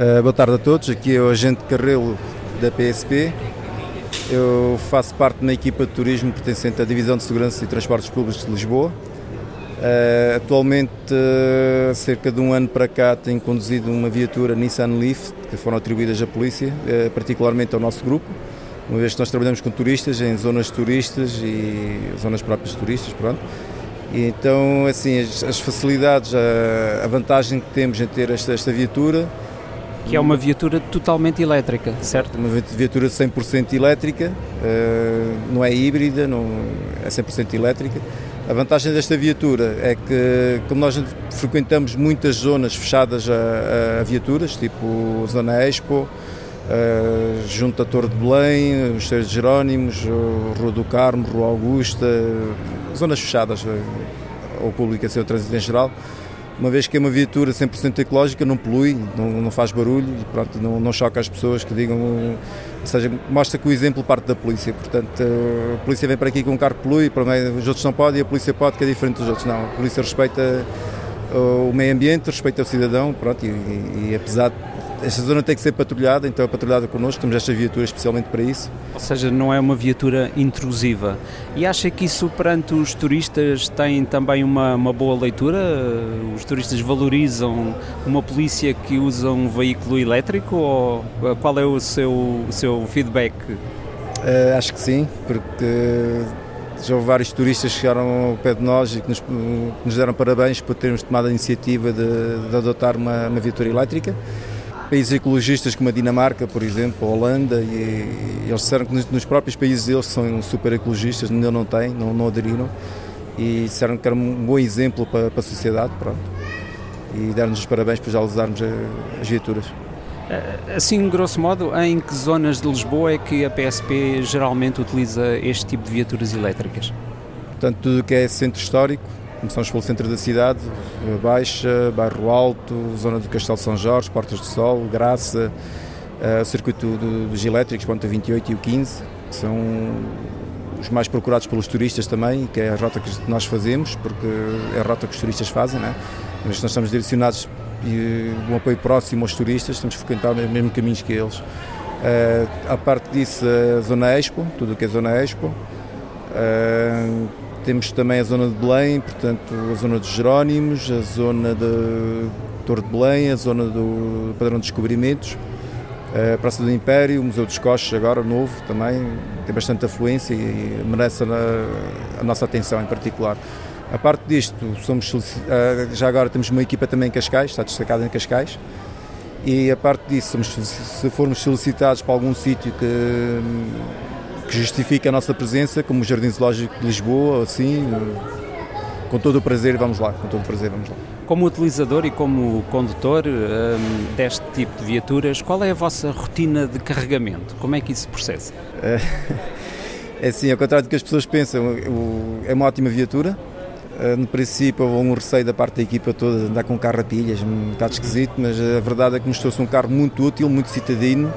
Uh, boa tarde a todos, aqui é o agente Carrelo da PSP. Eu faço parte de uma equipa de turismo pertencente à Divisão de Segurança e Transportes Públicos de Lisboa. Uh, atualmente, uh, cerca de um ano para cá, tenho conduzido uma viatura Nissan Leaf, que foram atribuídas à polícia, particularmente ao nosso grupo, uma vez que nós trabalhamos com turistas, em zonas turistas e zonas próprias de turistas, pronto. E então, assim, as, as facilidades, a, a, vantagem que temos em ter esta, esta viatura que é uma viatura totalmente elétrica, certo? Uma viatura 100% elétrica, eh, não é híbrida, não, é 100% elétrica. A vantagem desta viatura é que, como nós frequentamos muitas zonas fechadas a, a viaturas, tipo Zona Expo, Uh, junto à Torre de Belém, os Seios de Jerónimos, Rua do Carmo, Rua Augusta, zonas fechadas ao público, assim, ao trânsito em geral uma vez que é uma viatura 100% ecológica, não polui, não, não faz barulho, pronto, não, não, choca as pessoas que digam, ou seja, mostra que o exemplo parte da polícia, portanto a polícia vem para aqui com um carro que polui, os outros não podem a polícia pode, que é diferente dos outros, não, a polícia respeita o meio ambiente, respeita o cidadão, pronto, e, e, e apesar de esta zona tem que ser patrulhada, então é patrulhada connosco, temos esta viatura especialmente para isso. Ou seja, não é uma viatura intrusiva. E acha que isso perante os turistas tem também uma, uma boa leitura? Os turistas valorizam uma polícia que usa um veículo elétrico ou qual é o seu, o seu feedback? Uh, acho que sim, porque já houve vários turistas que chegaram ao pé de nós e que nos, nos deram parabéns por termos tomado a iniciativa de, de adotar uma, uma viatura elétrica países ecologistas como a Dinamarca, por exemplo, a Holanda, e, eles disseram que nos, próprios países deles que são super ecologistas, ainda não têm, não, não aderiram, e disseram que era um bom exemplo para, para a sociedade, pronto. E deram-nos os parabéns por já usarmos as viaturas. Eh, assim, grosso modo, em que zonas de Lisboa é que a PSP geralmente utiliza este tipo de viaturas elétricas? Portanto, tudo o que é centro histórico, Começamos pelo centro da cidade, Baixa, Bairro Alto, zona do Castelo São Jorge, Portas do Sol, Graça, uh, circuito do, dos elétricos, ponta 28 e o 15, que são os mais procurados pelos turistas também, que é a rota que nós fazemos, porque é a rota que os turistas fazem, né? mas nós estamos direcionados e um apoio próximo aos turistas, estamos a frequentar os mesmos caminhos que eles. Uh, a parte disso, a Zona Expo, tudo o que é Zona Expo. Uh, temos também a zona de Belém, portanto, a zona dos Jerónimos, a zona de Torre de Belém, a zona do Padrão de Descobrimentos, a Praça do Império, o Museu dos Coches, agora novo também, tem bastante afluência e merece a, a nossa atenção em particular. A parte disto, somos, já agora temos uma equipa também em Cascais, está destacada em Cascais, e a parte disso, somos, se formos solicitados para algum sítio que que justifique a nossa presença, como o Jardim Zoológico de Lisboa, assim, com todo o prazer, vamos lá, com todo o prazer, vamos lá. Como utilizador e como condutor um, deste tipo de viaturas, qual é a vossa rotina de carregamento? Como é que isso se processa? É assim, ao contrário do que as pessoas pensam, é uma ótima viatura. Eh, no princípio, houve um receio da parte da equipa toda de andar com um carro a pilhas, um bocado esquisito, mas a verdade é que mostrou-se um carro muito útil, muito citadino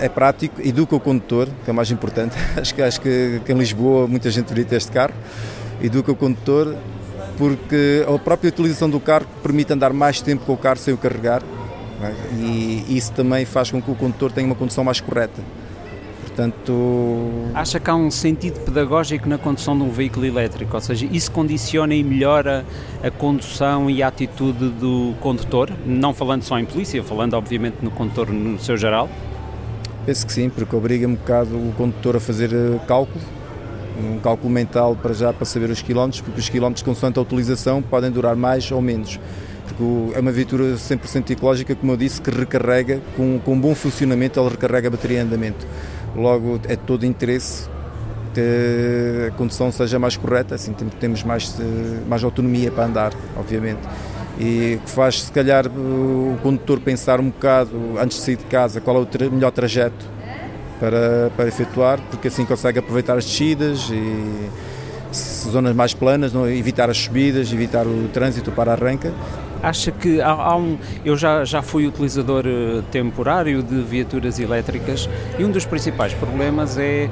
é prático, educa o condutor, que é o mais importante. acho que, acho que em Lisboa muita gente deveria ter este carro. Educa o condutor porque a própria utilização do carro permite andar mais tempo com o carro sem o carregar é? e isso também faz com que o condutor tenha uma condução mais correta. Portanto... Acha que há um sentido pedagógico na condução de um veículo elétrico, ou seja, isso condiciona e melhora a condução e a atitude do condutor, não falando só em polícia, falando obviamente no condutor no seu geral? Penso que sim, porque obriga um bocado o condutor a fazer eh, cálculo, um cálculo mental para já para saber os quilómetros, porque os quilómetros consoante a utilização podem durar mais ou menos. Porque é uma viatura 100% ecológica, como eu disse, que recarrega, com, com bom funcionamento, ela recarrega a bateria em andamento. Logo, é todo interesse que a condução seja mais correta, assim temos mais, eh, mais autonomia para andar, obviamente e que faz se calhar o condutor pensar um bocado antes de sair de casa qual é o tra melhor trajeto para, para efetuar, porque assim consegue aproveitar as descidas e zonas mais planas, não, evitar as subidas, evitar o trânsito para arranca. Acha que há, há, um. Eu já, já fui utilizador eh, temporário de viaturas elétricas e um dos principais problemas é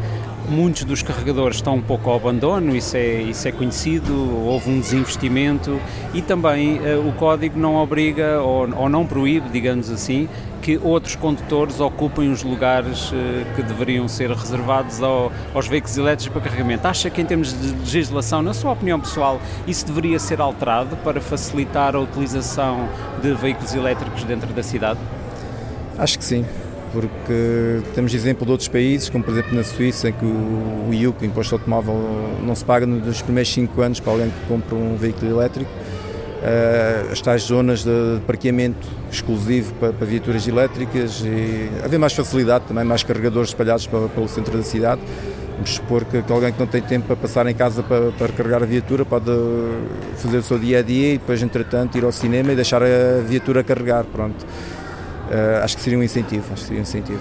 muitos dos carregadores estão um pouco ao abandono, isso é, isso é conhecido, houve um desinvestimento e também uh, o código não obriga ou, ou, não proíbe, digamos assim, que outros condutores ocupem os lugares uh, que deveriam ser reservados ao, aos veículos elétricos para carregamento. Acha que em termos de legislação, na sua opinião pessoal, isso deveria ser alterado para facilitar a utilização de veículos elétricos dentro da cidade? Acho que sim porque temos exemplo de outros países, como por exemplo na Suíça, em que o, IUC, o Imposto Automóvel, não se paga nos primeiros 5 anos para alguém que compra um veículo elétrico. Uh, as tais zonas de, parqueamento exclusivo para, para, viaturas elétricas e haver mais facilidade, também mais carregadores espalhados para, pelo centro da cidade. Vamos supor que, que, alguém que não tem tempo para passar em casa para, para carregar a viatura pode fazer o seu dia a dia e depois, entretanto, ir ao cinema e deixar a viatura carregar. Pronto acho que seria um incentivo, acho que seria um incentivo.